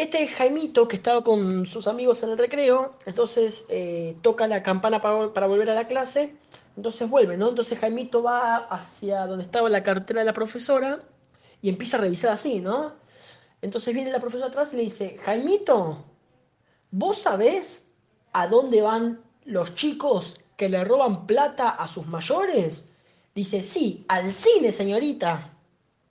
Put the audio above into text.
Este Jaimito que estaba con sus amigos en el recreo, entonces eh, toca la campana para, para volver a la clase, entonces vuelve, ¿no? Entonces Jaimito va hacia donde estaba la cartera de la profesora y empieza a revisar así, ¿no? Entonces viene la profesora atrás y le dice, Jaimito, ¿vos sabés a dónde van los chicos que le roban plata a sus mayores? Dice, sí, al cine, señorita.